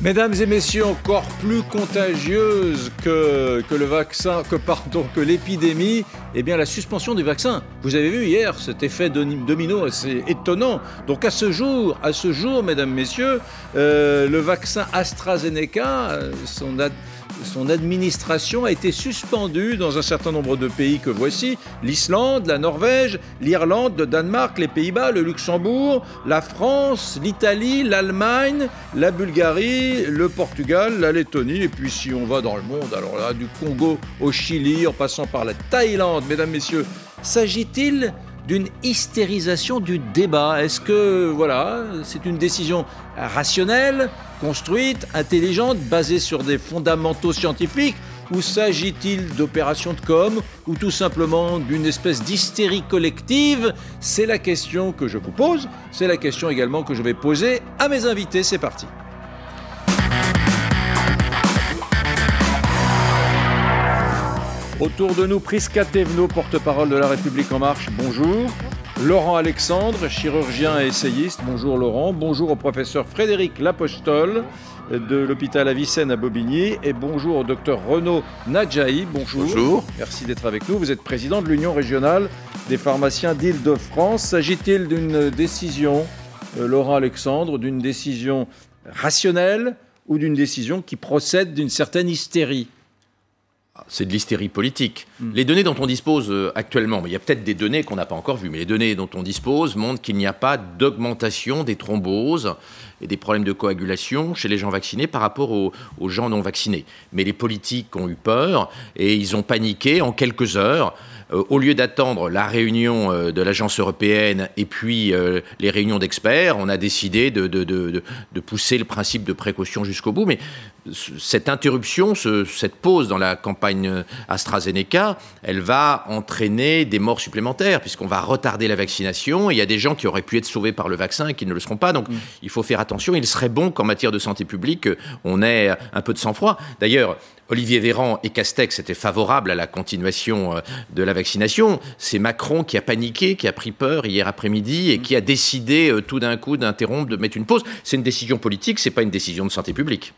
Mesdames et messieurs, encore plus contagieuse que, le vaccin, que l'épidémie, eh bien la suspension du vaccin. Vous avez vu hier cet effet domino assez étonnant. Donc à ce jour, à ce jour, mesdames, messieurs, euh, le vaccin AstraZeneca, euh, son, son administration a été suspendue dans un certain nombre de pays que voici. l'Islande, la Norvège, l'Irlande, le Danemark, les Pays-Bas, le Luxembourg, la France, l'Italie, l'Allemagne, la Bulgarie, le Portugal, la Lettonie, et puis si on va dans le monde, alors là, du Congo au Chili, en passant par la Thaïlande, mesdames, messieurs, s'agit-il d'une hystérisation du débat Est-ce que, voilà, c'est une décision rationnelle, construite, intelligente, basée sur des fondamentaux scientifiques ou s'agit-il d'opérations de com ou tout simplement d'une espèce d'hystérie collective? C'est la question que je vous pose, c'est la question également que je vais poser à mes invités. C'est parti. Autour de nous, Prisca Thévenot, porte-parole de La République En Marche, bonjour. Laurent Alexandre, chirurgien et essayiste, bonjour Laurent. Bonjour au professeur Frédéric Lapostole de l'hôpital Avicenne à Bobigny. Et bonjour au docteur Renaud Nadjaï, bonjour. Bonjour. Merci d'être avec nous. Vous êtes président de l'Union régionale des pharmaciens d'Île-de-France. S'agit-il d'une décision, euh, Laurent Alexandre, d'une décision rationnelle ou d'une décision qui procède d'une certaine hystérie? C'est de l'hystérie politique. Mm. Les données dont on dispose euh, actuellement, mais il y a peut-être des données qu'on n'a pas encore vues, mais les données dont on dispose montrent qu'il n'y a pas d'augmentation des thromboses et des problèmes de coagulation chez les gens vaccinés par rapport aux, aux, gens non vaccinés. Mais les politiques ont eu peur et ils ont paniqué en quelques heures. Euh, au lieu d'attendre la réunion euh, de l'agence européenne et puis euh, les réunions d'experts, on a décidé de, de, de, de, pousser le principe de précaution jusqu'au bout. Mais cette interruption, ce, cette pause dans la campagne AstraZeneca, elle va entraîner des morts supplémentaires, puisqu'on va retarder la vaccination. Il y a des gens qui auraient pu être sauvés par le vaccin et qui ne le seront pas. Donc, mm. il faut faire attention. Il serait bon qu'en matière de santé publique, on ait un peu de sang-froid. D'ailleurs, Olivier Véran et Castex étaient favorables à la continuation euh, de la vaccination. C'est Macron qui a paniqué, qui a pris peur hier après-midi et qui a décidé euh, tout d'un coup d'interrompre, de mettre une pause. C'est une décision politique, c'est pas une décision de santé publique.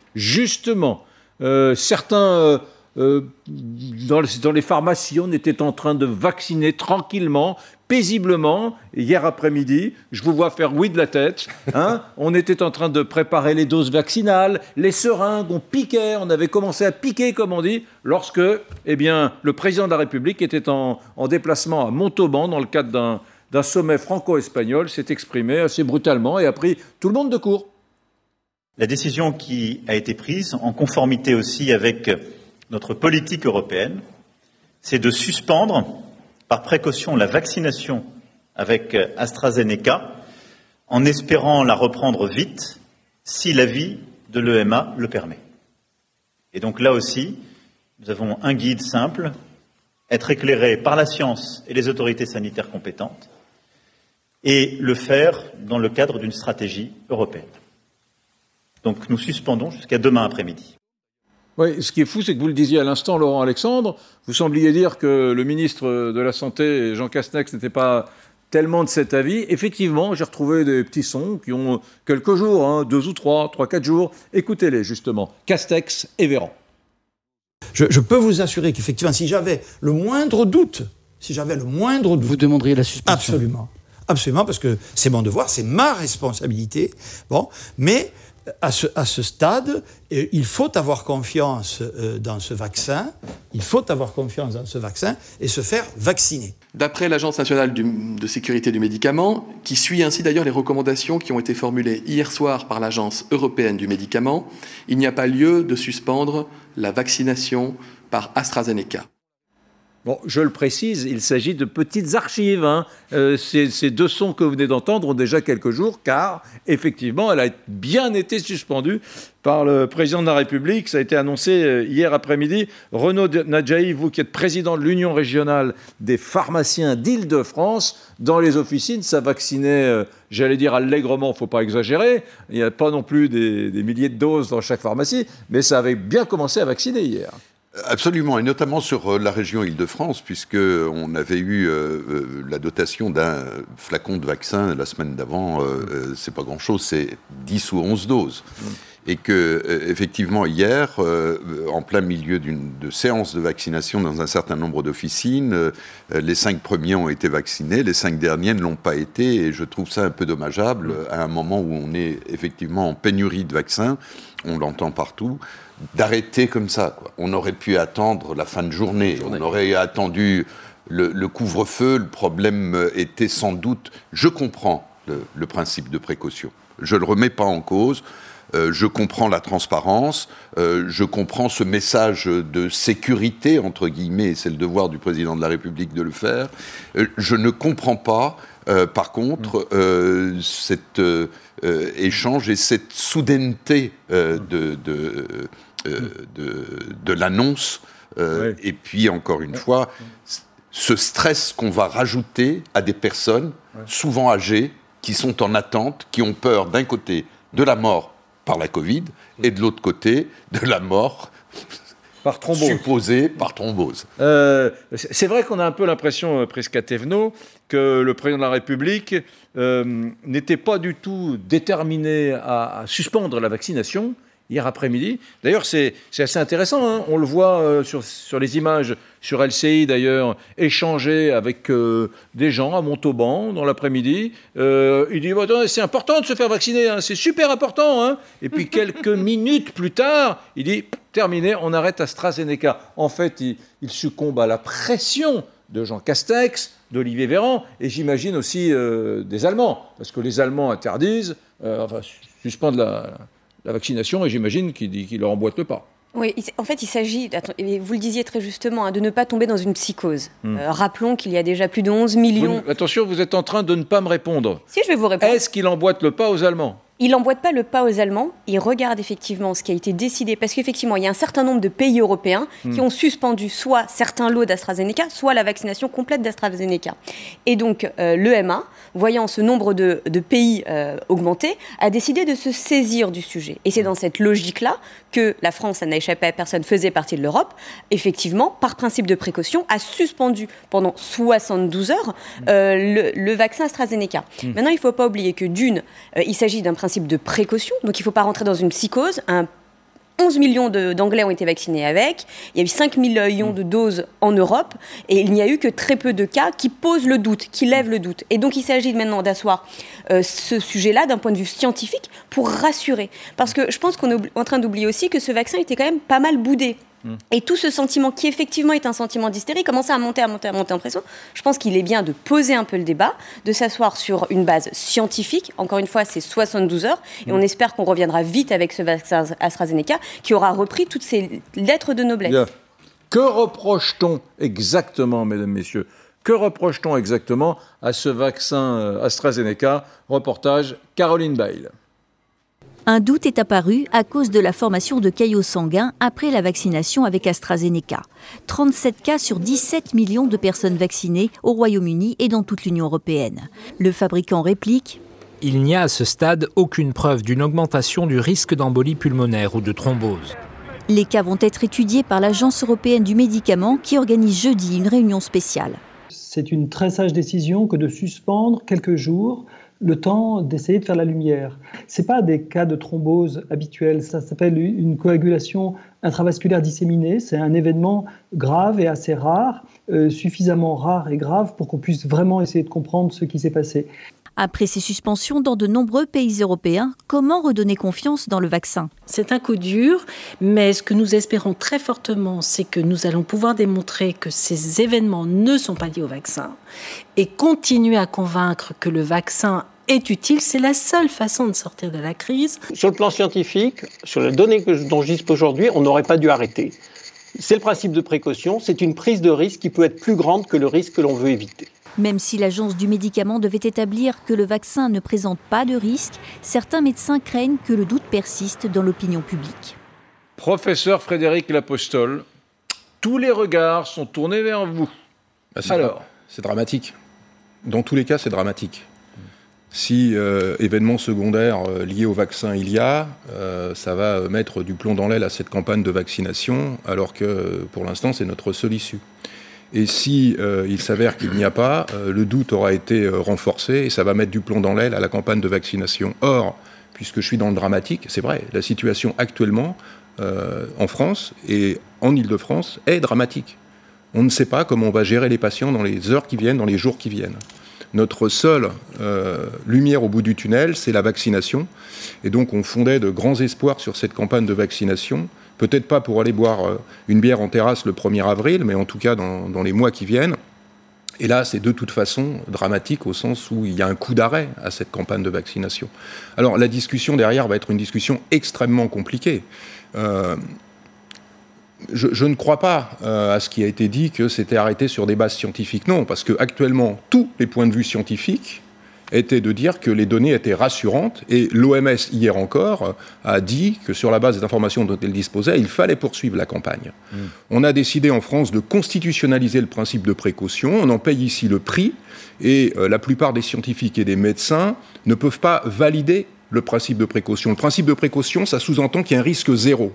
Justement, euh, certains euh, dans, dans, les pharmacies, on était en train de vacciner tranquillement, paisiblement. Hier après-midi, je vous vois faire oui de la tête. Hein on était en train de préparer les doses vaccinales, les seringues, on piquait, on avait commencé à piquer, comme on dit, lorsque eh bien, le président de la République était en déplacement à Montauban dans le cadre d'un sommet franco-espagnol, s'est exprimé assez brutalement et a pris tout le monde de court. La décision qui a été prise, en conformité aussi avec notre politique européenne, c'est de suspendre par précaution la vaccination avec AstraZeneca en espérant la reprendre vite si l'avis de l'EMA le permet. Et donc là aussi, nous avons un guide simple, être éclairé par la science et les autorités sanitaires compétentes, et le faire dans le cadre d'une stratégie européenne. Donc nous suspendons jusqu'à demain après-midi. Oui, ce qui est fou, c'est que vous le disiez à l'instant, Laurent Alexandre, vous sembliez dire que le ministre de la Santé, Jean Castex, n'était pas tellement de cet avis. Effectivement, j'ai retrouvé des petits sons qui ont quelques jours, hein, deux ou trois, trois, quatre jours. Écoutez-les justement, Castex et Véran. Je, je peux vous assurer qu'effectivement, si j'avais le moindre doute, si j'avais le moindre doute, vous demanderiez la suspension. Absolument, absolument, parce que c'est mon devoir, c'est ma responsabilité. Bon, mais à ce, stade, il faut avoir confiance euh, dans ce vaccin, il faut avoir confiance dans ce vaccin et se faire vacciner. D'après l'Agence nationale de sécurité du médicament, qui suit ainsi d'ailleurs les recommandations qui ont été formulées hier soir par l'Agence européenne du médicament, il n'y a pas lieu de suspendre la vaccination par AstraZeneca. Bon, je le précise, il s'agit de petites archives. Hein. Euh, ces, deux sons que vous venez d'entendre ont déjà quelques jours, car effectivement, elle a bien été suspendue par le président de la République. Ça a été annoncé euh, hier après-midi. Renaud Nadjaï, vous qui êtes président de l'Union régionale des pharmaciens d'Île-de-France, dans les officines, ça vaccinait, euh, j'allais dire allègrement, il ne faut pas exagérer. Il n'y a pas non plus des milliers de doses dans chaque pharmacie, mais ça avait bien commencé à vacciner hier. Absolument, et notamment sur euh, la région Île-de-France, puisqu'on avait eu euh, euh, la dotation d'un flacon de vaccin la semaine d'avant. Euh, c'est pas grand-chose, c'est 10 ou 11 doses. et que effectivement hier, en plein milieu d'une de séance de vaccination dans un certain nombre d'officines, les cinq premiers ont été vaccinés, les cinq derniers ne l'ont pas été, et je trouve ça un peu dommageable à un moment où on est effectivement en pénurie de vaccins, on l'entend partout d'arrêter comme ça. On aurait pu attendre la fin de journée, on aurait attendu le, couvre-feu, le problème était sans doute, je comprends le, principe de précaution, je ne le remets pas en cause, euh, je comprends la transparence, euh, je comprends ce message de sécurité, entre guillemets, et c'est le devoir du président de la République de le faire. Euh, je ne comprends pas, par contre, cet échange et cette soudaineté de, de, l'annonce. Et puis, encore une fois, ce stress qu'on va rajouter à des personnes, souvent âgées, qui sont en attente, qui ont peur d'un côté de la mort par la Covid et de l'autre côté de la mort par thrombose. supposée par thrombose. Euh, c'est vrai qu'on a un peu l'impression, euh, presque à Thévenot, que le président de la République euh, n'était pas du tout déterminé à suspendre la vaccination, hier après-midi. D'ailleurs, c'est assez intéressant. Hein. On le voit euh, sur, sur, les images sur LCI, d'ailleurs, échanger avec euh, des gens à Montauban dans l'après-midi. Euh, il dit C'est important de se faire vacciner, hein. c'est super important. Hein. Et puis, quelques minutes plus tard, il dit Terminé, on arrête AstraZeneca. En fait, il, succombe à la pression de Jean Castex, d'Olivier Véran, et j'imagine aussi des Allemands, parce que les Allemands interdisent, enfin, suspendent la la vaccination et j'imagine qu'il leur emboîte le pas. Oui, en fait, il s'agit, vous le disiez très justement, hein, de ne pas tomber dans une psychose. Hmm. Euh, rappelons qu'il y a déjà plus de 11 millions. attention, vous êtes en train de ne pas me répondre. Si, je vais vous répondre. Est-ce qu'il emboîte le pas aux Allemands? Il n'emboîte pas le pas aux Allemands, il regarde effectivement ce qui a été décidé, parce qu'effectivement, il y a un certain nombre de pays européens qui hmm. ont suspendu soit certains lots d'AstraZeneca, soit la vaccination complète d'AstraZeneca. Et donc, euh, l'EMA, voyant ce nombre de, pays euh, augmenter, a décidé de se saisir du sujet. Et c'est dans cette logique-là que la France, ça n'a échappé à personne, faisait partie de l'Europe, effectivement, par principe de précaution, a suspendu pendant 72 heures euh, le, vaccin AstraZeneca. Hmm. Maintenant, il ne faut pas oublier que d'une, il s'agit d'un principe de précaution, donc il ne faut pas rentrer dans une psychose. Un 11 millions d'Anglais ont été vaccinés avec. Il y a eu 5 millions de doses en Europe. Et il n'y a eu que très peu de cas qui posent le doute, qui lèvent le doute. Et donc il s'agit maintenant d'asseoir euh, ce sujet-là d'un point de vue scientifique pour rassurer. Parce que je pense qu'on est en train d'oublier aussi que ce vaccin était quand même pas mal boudé. Et tout ce sentiment, qui effectivement est un sentiment d'hystérie, commençait à monter, à monter, à monter en pression. Je pense qu'il est bien de poser un peu le débat, de s'asseoir sur une base scientifique. Encore une fois, c'est 72 heures. Et on espère qu'on reviendra vite avec ce vaccin AstraZeneca qui aura repris toutes ses lettres de noblesse. Que reproche-t-on exactement, mesdames, messieurs Que reproche-t-on exactement à ce vaccin euh, AstraZeneca? Reportage Caroline Bail. Un doute est apparu à cause de la formation de caillots sanguins après la vaccination avec AstraZeneca. 37 cas sur 17 millions de personnes vaccinées au Royaume-Uni et dans toute l'Union européenne. Le fabricant réplique Il n'y a à ce stade aucune preuve d'une augmentation du risque d'embolie pulmonaire ou de thrombose. Les cas vont être étudiés par l'Agence européenne du médicament qui organise jeudi une réunion spéciale. C'est une très sage décision que de suspendre quelques jours le temps d'essayer de faire la lumière. Ce pas des cas de thrombose habituels, ça s'appelle une coagulation intravasculaire disséminée. C'est un événement grave et assez rare, euh, suffisamment rare et grave pour qu'on puisse vraiment essayer de comprendre ce qui s'est passé. Après ces suspensions dans de nombreux pays européens, comment redonner confiance dans le vaccin? C'est un coup dur, mais ce que nous espérons très fortement, c'est que nous allons pouvoir démontrer que ces événements ne sont pas liés au vaccin et continuer à convaincre que le vaccin est utile. C'est la seule façon de sortir de la crise. Sur le plan scientifique, sur les données que, dont je dispose aujourd'hui, on n'aurait pas dû arrêter. C'est le principe de précaution, c'est une prise de risque qui peut être plus grande que le risque que l'on veut éviter. Même si l'agence du médicament devait établir que le vaccin ne présente pas de risque, certains médecins craignent que le doute persiste dans l'opinion publique. Professeur Frédéric Lapostole, tous les regards sont tournés vers vous. Bah, Alors, c'est dramatique. Dans tous les cas, c'est dramatique. Si euh, événements secondaires euh, liés au vaccin il y a, euh, ça va mettre du plomb dans l'aile à cette campagne de vaccination, alors que pour l'instant c'est notre seule issue. Et si euh, il s'avère qu'il n'y a pas, euh, le doute aura été euh, renforcé et ça va mettre du plomb dans l'aile à la campagne de vaccination. Or, puisque je suis dans le dramatique, c'est vrai, la situation actuellement en France et en Ile-de-France est dramatique. On ne sait pas comment on va gérer les patients dans les heures qui viennent, dans les jours qui viennent. Notre seule lumière au bout du tunnel, c'est la vaccination. Et donc on fondait de grands espoirs sur cette campagne de vaccination. Peut-être pas pour aller boire euh, une bière en terrasse le 1er avril, mais en tout cas dans, les mois qui viennent. Et là, c'est de toute façon dramatique au sens où il y a un coup d'arrêt à cette campagne de vaccination. Alors la discussion derrière va être une discussion extrêmement compliquée. Euh, je, je, ne crois pas euh, à ce qui a été dit que c'était arrêté sur des bases scientifiques. Non, parce que actuellement, tous les points de vue scientifiques était de dire que les données étaient rassurantes et l'OMS hier encore a dit que sur la base des informations dont elle disposait, il fallait poursuivre la campagne. Mmh. On a décidé en France de constitutionnaliser le principe de précaution, on en paye ici le prix et euh, la plupart des scientifiques et des médecins ne peuvent pas valider le principe de précaution. Le principe de précaution, ça sous-entend qu'il y a un risque zéro.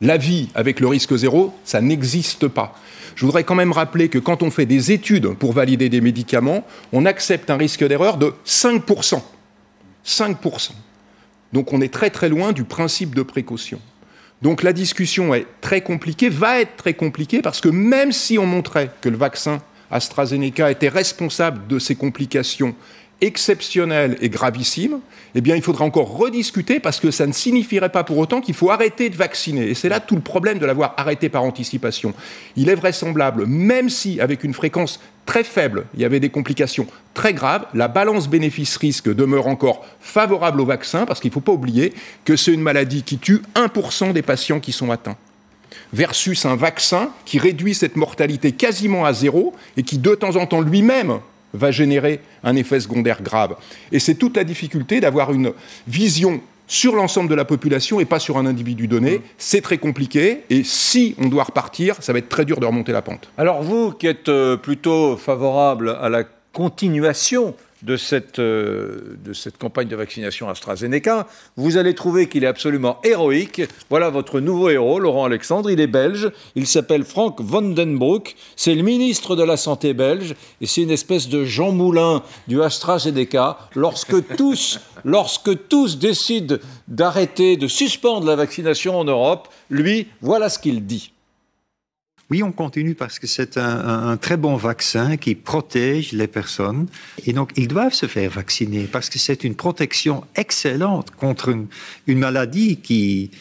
La vie avec le risque zéro, ça n'existe pas. Je voudrais quand même rappeler que quand on fait des études pour valider des médicaments, on accepte un risque d'erreur de 5%. 5%. Donc on est très très loin du principe de précaution. Donc la discussion est très compliquée, va être très compliquée, parce que même si on montrait que le vaccin AstraZeneca était responsable de ces complications exceptionnelles et gravissimes, eh bien, il faudra encore rediscuter parce que ça ne signifierait pas pour autant qu'il faut arrêter de vacciner. Et c'est là tout le problème de l'avoir arrêté par anticipation. Il est vraisemblable, même si avec une fréquence très faible, il y avait des complications très graves, la balance bénéfice-risque demeure encore favorable au vaccin parce qu'il ne faut pas oublier que c'est une maladie qui tue 1% des patients qui sont atteints versus un vaccin qui réduit cette mortalité quasiment à zéro et qui de temps en temps lui-même va générer un effet secondaire grave. Et c'est toute la difficulté d'avoir une vision sur l'ensemble de la population et pas sur un individu donné. Mmh. C'est très compliqué et si on doit repartir, ça va être très dur de remonter la pente. Alors vous qui êtes euh, plutôt favorable à la continuation de cette, euh, de cette campagne de vaccination AstraZeneca, vous allez trouver qu'il est absolument héroïque. Voilà votre nouveau héros, Laurent Alexandre. Il est belge. Il s'appelle Frank Vandenbroek. C'est le ministre de la Santé belge. Et c'est une espèce de Jean Moulin du AstraZeneca. Lorsque tous, lorsque tous décident d'arrêter, de suspendre la vaccination en Europe, lui, voilà ce qu'il dit. Oui, on continue parce que c'est un, très bon vaccin qui protège les personnes. Et donc, ils doivent se faire vacciner parce que c'est une protection excellente contre une, maladie qui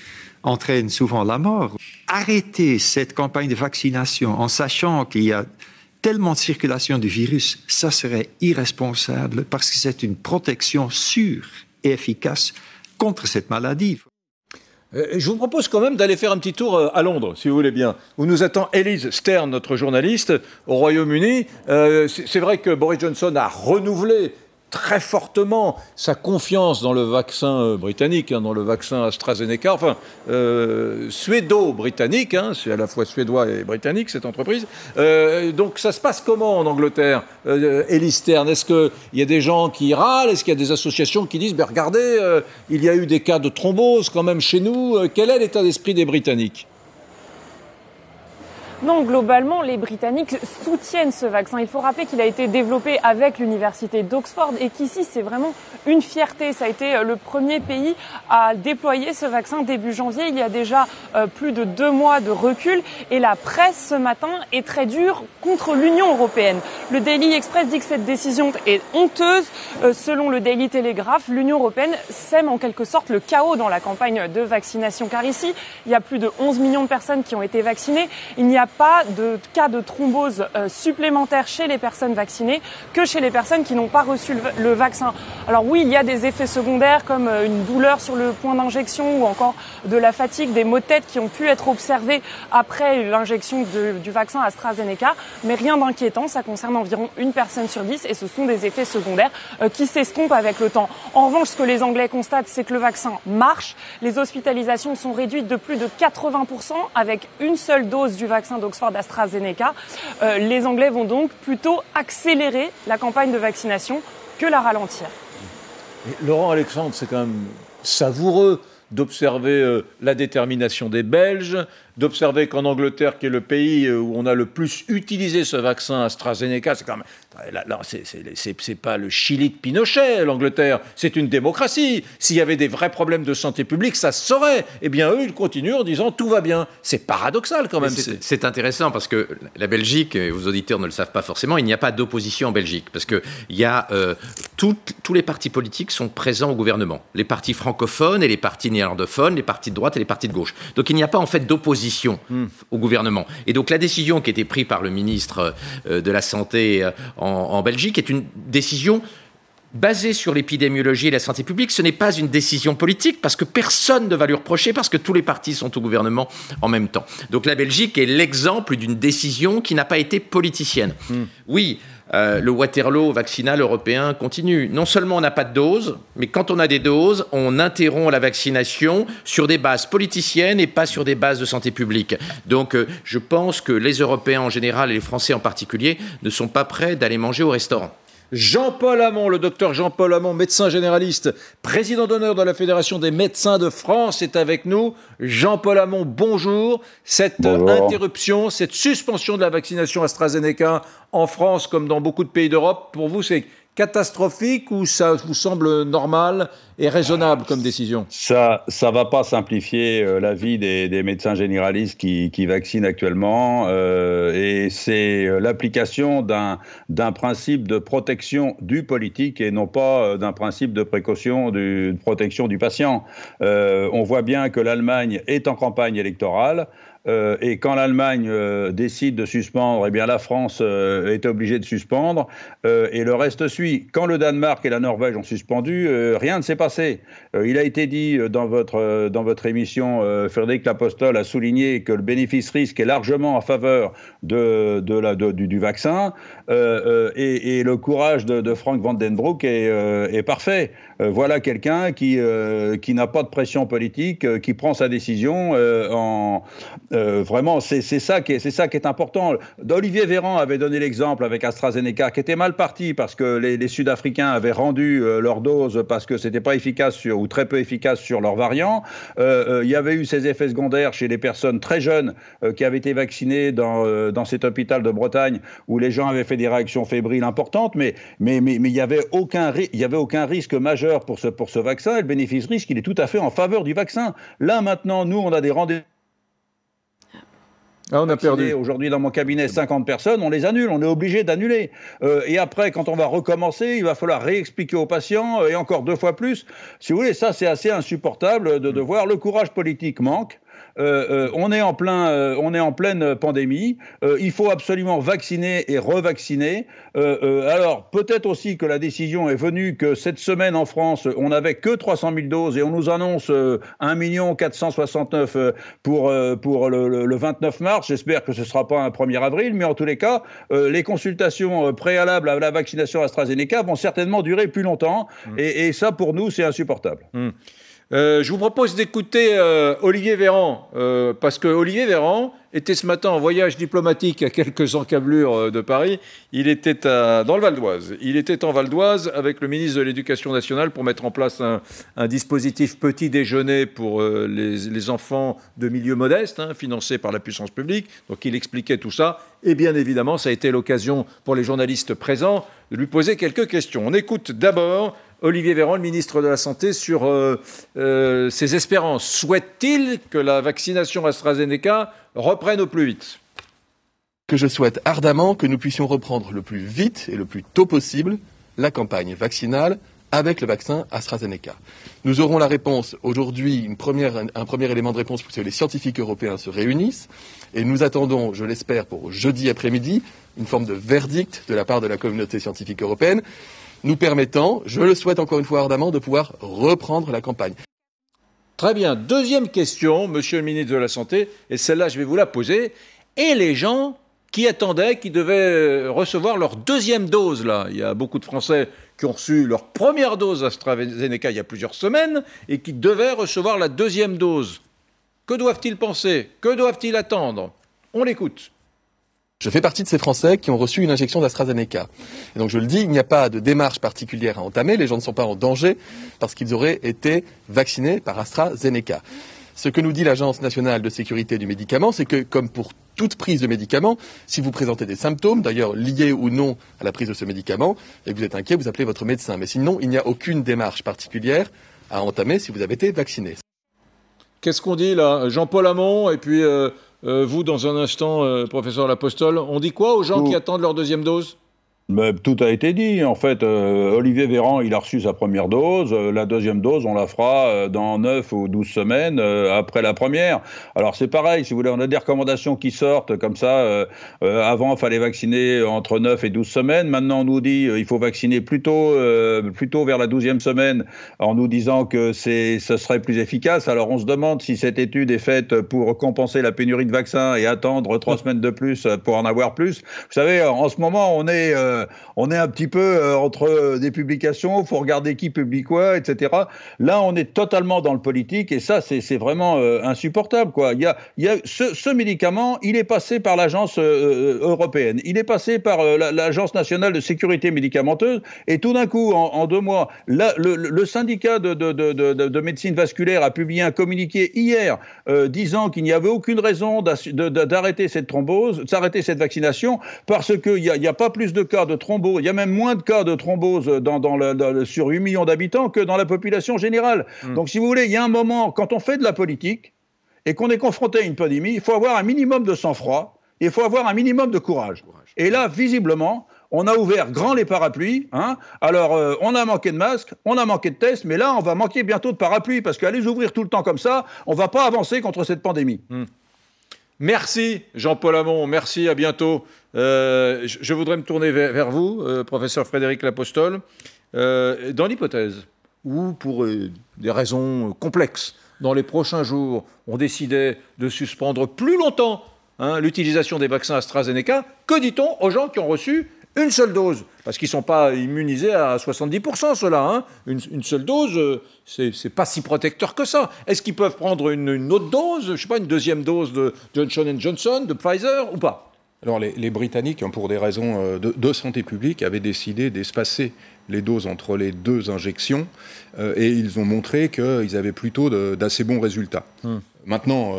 entraîne souvent la mort. Arrêter cette campagne de vaccination en sachant qu'il y a tellement de circulation du virus, ça serait irresponsable parce que c'est une protection sûre et efficace contre cette maladie. Euh, je vous propose quand même d'aller faire un petit tour euh, à Londres, si vous voulez bien, où nous attend Elise Stern, notre journaliste, au Royaume-Uni. Euh, c'est vrai que Boris Johnson a renouvelé très fortement sa confiance dans le vaccin euh, britannique, hein, dans le vaccin AstraZeneca, enfin euh, suédo-britannique, hein, c'est à la fois suédois et britannique cette entreprise. Euh, donc ça se passe comment en Angleterre, euh, Est-ce qu'il y a des gens qui râlent? Est-ce qu'il y a des associations qui disent, ben, regardez, il y a eu des cas de thrombose quand même chez nous Quel est l'état d'esprit des Britanniques? Non, globalement, les Britanniques soutiennent ce vaccin. Il faut rappeler qu'il a été développé avec l'université d'Oxford et qu'ici, c'est vraiment une fierté. Ça a été euh, le premier pays à déployer ce vaccin début janvier. Il y a déjà euh, plus de deux mois de recul et la presse ce matin est très dure contre l'Union européenne. Le Daily Express dit que cette décision est honteuse. Euh, selon le Daily Telegraph, l'Union européenne sème en quelque sorte le chaos dans la campagne de vaccination car ici, il y a plus de 11 millions de personnes qui ont été vaccinées. Pas de cas de thrombose euh, supplémentaires chez les personnes vaccinées que chez les personnes qui n'ont pas reçu le, vaccin. Alors oui, il y a des effets secondaires comme euh, une douleur sur le point d'injection ou encore de la fatigue, des maux de tête qui ont pu être observés après l'injection du vaccin AstraZeneca, mais rien d'inquiétant. Ça concerne environ une personne sur dix et ce sont des effets secondaires euh, qui s'estompent avec le temps. En revanche, ce que les Anglais constatent, c'est que le vaccin marche. Les hospitalisations sont réduites de plus de 80% avec une seule dose du vaccin d'Oxford AstraZeneca. Euh, les Anglais vont donc plutôt accélérer la campagne de vaccination que la ralentir. Laurent Alexandre, c'est quand même savoureux d'observer euh, la détermination des Belges, d'observer qu'en Angleterre, qui est le pays euh, où on a le plus utilisé ce vaccin AstraZeneca, c'est quand même Là, c'est pas le Chili de Pinochet, l'Angleterre. C'est une démocratie. S'il y avait des vrais problèmes de santé publique, ça se saurait. Eh bien, eux, ils continuent en disant tout va bien. C'est paradoxal quand même. C'est intéressant parce que la Belgique, vos auditeurs ne le savent pas forcément, il n'y a pas d'opposition en Belgique. Parce que il y a, euh, tous les partis politiques sont présents au gouvernement. Les partis francophones et les partis les partis de droite et les partis de gauche. Donc il n'y a pas en fait d'opposition hmm. au gouvernement. Et donc la décision qui a été prise par le ministre euh, de la Santé euh, en, Belgique est une décision basée sur l'épidémiologie et la santé publique, ce n'est pas une décision politique parce que personne ne va lui reprocher parce que tous les partis sont au gouvernement en même temps. Donc la Belgique est l'exemple d'une décision qui n'a pas été politicienne. Hmm. Oui, euh, le Waterloo vaccinal européen continue. Non seulement on n'a pas de doses, mais quand on a des doses, on interrompt la vaccination sur des bases politiciennes et pas sur des bases de santé publique. Donc euh, je pense que les Européens en général et les Français en particulier ne sont pas prêts d'aller manger au restaurant. Jean-Paul Hamon, le docteur Jean-Paul Hamon, médecin généraliste, président d'honneur de la Fédération des médecins de France, est avec nous. Jean-Paul Hamon, bonjour. Cette interruption, cette suspension de la vaccination AstraZeneca en France comme dans beaucoup de pays d'Europe, pour vous, c'est catastrophique ou ça vous semble normal et raisonnable comme décision? Ça ne va pas simplifier euh, la vie des, médecins généralistes qui, vaccinent actuellement euh, et c'est euh, l'application d'un principe de protection du politique et non pas d'un principe de précaution, de protection du patient. on voit bien que l'Allemagne est en campagne électorale. Euh, et quand l'Allemagne euh, décide de suspendre, eh bien la France euh, est obligée de suspendre et le reste suit. Quand le Danemark et la Norvège ont suspendu, rien ne s'est passé. il a été dit dans votre, dans votre émission, Frédéric Lapostole a souligné que le bénéfice-risque est largement en faveur de, de la, du, vaccin et, et, le courage de, de Frank Vandenbroek est, est parfait. Voilà quelqu'un qui, qui n'a pas de pression politique, qui prend sa décision en euh, vraiment, c'est ça, qui est, ça qui est important. Olivier Véran avait donné l'exemple avec AstraZeneca, qui était mal parti parce que les, Sud-Africains avaient rendu euh, leur dose parce que c'était pas efficace sur, ou très peu efficace sur leur variant. Euh, il y avait eu ces effets secondaires chez les personnes très jeunes qui avaient été vaccinées dans, dans cet hôpital de Bretagne où les gens avaient fait des réactions fébriles importantes, mais mais mais il n'y avait avait aucun risque majeur pour ce pour ce vaccin. Et le bénéfice risque, il est tout à fait en faveur du vaccin. Là maintenant, nous, on a des rendez-vous ah, on a perdu. Aujourd'hui, dans mon cabinet, 50 personnes, on les annule, on est obligé d'annuler. Euh, et après, quand on va recommencer, il va falloir réexpliquer aux patients, euh, et encore deux fois plus. Si vous voulez, ça, c'est assez insupportable de, de voir. Le courage politique manque. Euh, euh, on, est en plein, euh, on est en pleine pandémie. il faut absolument vacciner et revacciner. alors, peut-être aussi que la décision est venue que cette semaine en France, on n'avait que 300 000 doses et on nous annonce 1 469 pour, pour le, 29 mars. J'espère que ce ne sera pas un 1er avril, mais en tous les cas, les consultations préalables à la vaccination AstraZeneca vont certainement durer plus longtemps. Mmh. Et, ça, pour nous, c'est insupportable. Mmh. Euh, je vous propose d'écouter euh, Olivier Véran, euh, parce que Olivier Véran était ce matin en voyage diplomatique à quelques encablures de Paris. Il était dans le Val d'Oise. Il était en Val d'Oise avec le ministre de l'Éducation nationale pour mettre en place un, dispositif petit déjeuner pour les, enfants de milieu modeste, hein, financé par la puissance publique. Donc il expliquait tout ça. Et bien évidemment, ça a été l'occasion pour les journalistes présents de lui poser quelques questions. On écoute d'abord Olivier Véran, le ministre de la Santé, sur euh, euh, ses espérances. Souhaite-t-il que la vaccination AstraZeneca reprenne au plus vite? Que je souhaite ardemment que nous puissions reprendre le plus vite et le plus tôt possible la campagne vaccinale avec le vaccin AstraZeneca. Nous aurons la réponse aujourd'hui, un premier élément de réponse pour que les scientifiques européens se réunissent. Et nous attendons, je l'espère, pour jeudi après-midi, une forme de verdict de la part de la communauté scientifique européenne nous permettant, je le souhaite encore une fois ardemment, de pouvoir reprendre la campagne. Très bien. Deuxième question, monsieur le ministre de la Santé, et celle-là, je vais vous la poser. Et les gens qui attendaient, qui devaient recevoir leur deuxième dose, là? Il y a beaucoup de Français qui ont reçu leur première dose AstraZeneca il y a plusieurs semaines et qui devaient recevoir la deuxième dose. Que doivent-ils penser? Que doivent-ils attendre? On l'écoute. Je fais partie de ces Français qui ont reçu une injection d'AstraZeneca. Et donc je le dis, il n'y a pas de démarche particulière à entamer, les gens ne sont pas en danger parce qu'ils auraient été vaccinés par AstraZeneca. Ce que nous dit l'Agence nationale de sécurité du médicament, c'est que comme pour toute prise de médicament, si vous présentez des symptômes, d'ailleurs liés ou non à la prise de ce médicament, et que vous êtes inquiet, vous appelez votre médecin. Mais sinon, il n'y a aucune démarche particulière à entamer si vous avez été vacciné. Qu'est-ce qu'on dit là? Jean-Paul Hamon et puis euh, vous dans un instant, euh, professeur Lapostole, on dit quoi aux gens qui attendent leur deuxième dose? Mais tout a été dit. En fait, euh, Olivier Véran, il a reçu sa première dose. Euh, la deuxième dose, on la fera euh, dans 9 ou 12 semaines après la première. Alors c'est pareil, si vous voulez, on a des recommandations qui sortent comme ça. avant, il fallait vacciner entre 9 et 12 semaines. Maintenant, on nous dit il faut vacciner plutôt, plutôt vers la 12e semaine en nous disant que ce serait plus efficace. Alors on se demande si cette étude est faite pour compenser la pénurie de vaccins et attendre trois semaines de plus pour en avoir plus. Vous savez, en ce moment, on est euh, on est un petit peu euh, entre des publications, il faut regarder qui publie quoi, etc. Là, on est totalement dans le politique et ça, c'est vraiment euh, insupportable. Quoi. Il y a, il y a ce, médicament, il est passé par l'agence européenne, il est passé par l'agence nationale de sécurité médicamenteuse et tout d'un coup, en, deux mois, le, syndicat de, de, médecine vasculaire a publié un communiqué hier disant qu'il n'y avait aucune raison d'arrêter cette thrombose, d'arrêter cette vaccination parce qu'il n'y a, pas plus de cas de thrombose, il y a même moins de cas de thrombose dans, le, sur 8 millions d'habitants que dans la population générale. Hmm. Donc, si vous voulez, il y a un moment, quand on fait de la politique et qu'on est confronté à une pandémie, il faut avoir un minimum de sang-froid et il faut avoir un minimum de courage. Et là, visiblement, on a ouvert grand les parapluies. Hein. Alors, euh, on a manqué de masques, on a manqué de tests, mais là, on va manquer bientôt de parapluies parce qu'à les ouvrir tout le temps comme ça, on ne va pas avancer contre cette pandémie. Hmm. Merci Jean-Paul Hamon, merci, à bientôt. Euh, je voudrais me tourner vers, vous, euh, professeur Frédéric Lapostole. Euh, dans l'hypothèse où, pour des raisons complexes, dans les prochains jours, on décidait de suspendre plus longtemps hein, l'utilisation des vaccins AstraZeneca, que dit-on aux gens qui ont reçu une seule dose, parce qu'ils ne sont pas immunisés à 70%, cela. Hein. Une, seule dose, euh, c'est n'est pas si protecteur que ça. Est-ce qu'ils peuvent prendre une, autre dose, je ne sais pas, une deuxième dose de Johnson Johnson, de Pfizer, ou pas? Alors les, Britanniques, hein, pour des raisons euh, de, santé publique, avaient décidé d'espacer les doses entre les deux injections euh, et ils ont montré qu'ils avaient plutôt d'assez bons résultats. Hmm. Maintenant,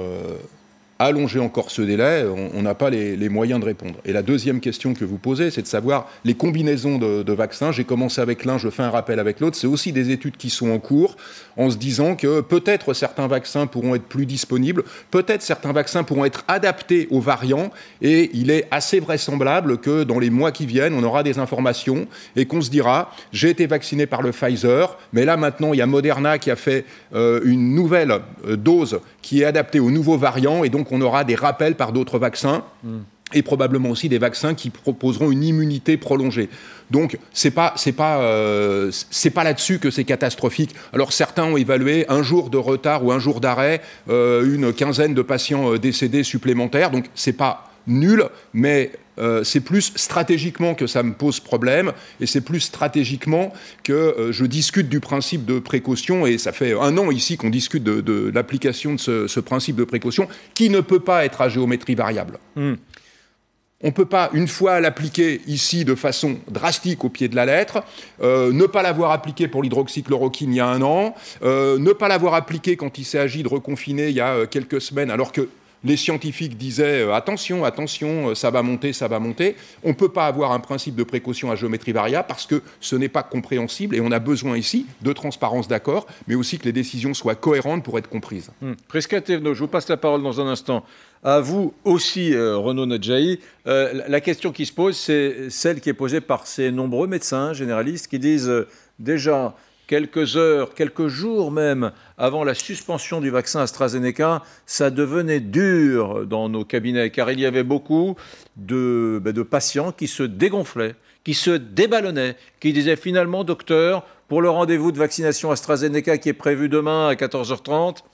allonger encore ce délai, on n'a pas les, moyens de répondre. Et la deuxième question que vous posez, c'est de savoir les combinaisons de, vaccins. J'ai commencé avec l'un, je fais un rappel avec l'autre. C'est aussi des études qui sont en cours, en se disant que peut-être certains vaccins pourront être plus disponibles, peut-être certains vaccins pourront être adaptés aux variants, et il est assez vraisemblable que dans les mois qui viennent, on aura des informations et qu'on se dira, j'ai été vacciné par le Pfizer, mais là maintenant, il y a Moderna qui a fait euh, une nouvelle euh, dose qui est adaptée aux nouveaux variants, et donc on aura des rappels par d'autres vaccins. Hmm. et probablement aussi des vaccins qui proposeront une immunité prolongée. Donc c'est pas c'est pas euh, c'est pas là-dessus que c'est catastrophique. Alors certains ont évalué un jour de retard ou un jour d'arrêt, euh, une quinzaine de patients euh, décédés supplémentaires. Donc c'est pas nul, mais euh, c'est plus stratégiquement que ça me pose problème, et c'est plus stratégiquement que euh, je discute du principe de précaution, et ça fait un an ici qu'on discute de, l'application de ce, principe de précaution, qui ne peut pas être à géométrie variable. Hmm. On ne peut pas, une fois l'appliquer ici de façon drastique au pied de la lettre, euh, ne pas l'avoir appliqué pour l'hydroxychloroquine il y a un an, ne pas l'avoir appliqué quand il s'est agi de reconfiner il y a quelques semaines, alors que les scientifiques disaient euh, attention, attention, euh, ça va monter, ça va monter. On ne peut pas avoir un principe de précaution à géométrie variable parce que ce n'est pas compréhensible et on a besoin ici de transparence d'accord, mais aussi que les décisions soient cohérentes pour être comprises. Hum. je vous passe la parole dans un instant. À vous aussi, euh, Renaud Nadjaï. la question qui se pose, c'est celle qui est posée par ces nombreux médecins généralistes qui disent déjà quelques heures, quelques jours même avant la suspension du vaccin AstraZeneca, ça devenait dur dans nos cabinets, car il y avait beaucoup de, ben, patients qui se dégonflaient, qui se déballonnaient, qui disaient finalement, docteur, pour le rendez-vous de vaccination AstraZeneca qui est prévu demain à 14h30,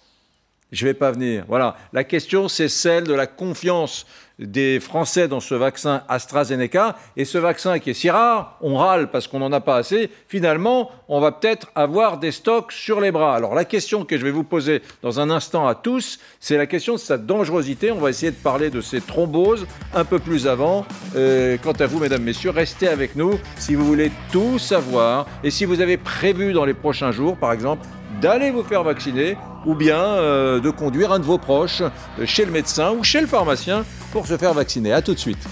Je ne vais pas venir. Voilà. La question, c'est celle de la confiance des Français dans ce vaccin AstraZeneca. Et ce vaccin qui est si rare, on râle parce qu'on n'en a pas assez. Finalement, on va peut-être avoir des stocks sur les bras. Alors la question que je vais vous poser dans un instant à tous, c'est la question de sa dangerosité. On va essayer de parler de ces thromboses un peu plus avant. Euh, quant à vous, mesdames, messieurs, restez avec nous si vous voulez tout savoir. Et si vous avez prévu dans les prochains jours, par exemple, d'aller vous faire vacciner ou bien euh, de conduire un de vos proches chez le médecin ou chez le pharmacien pour se faire vacciner. A tout de suite.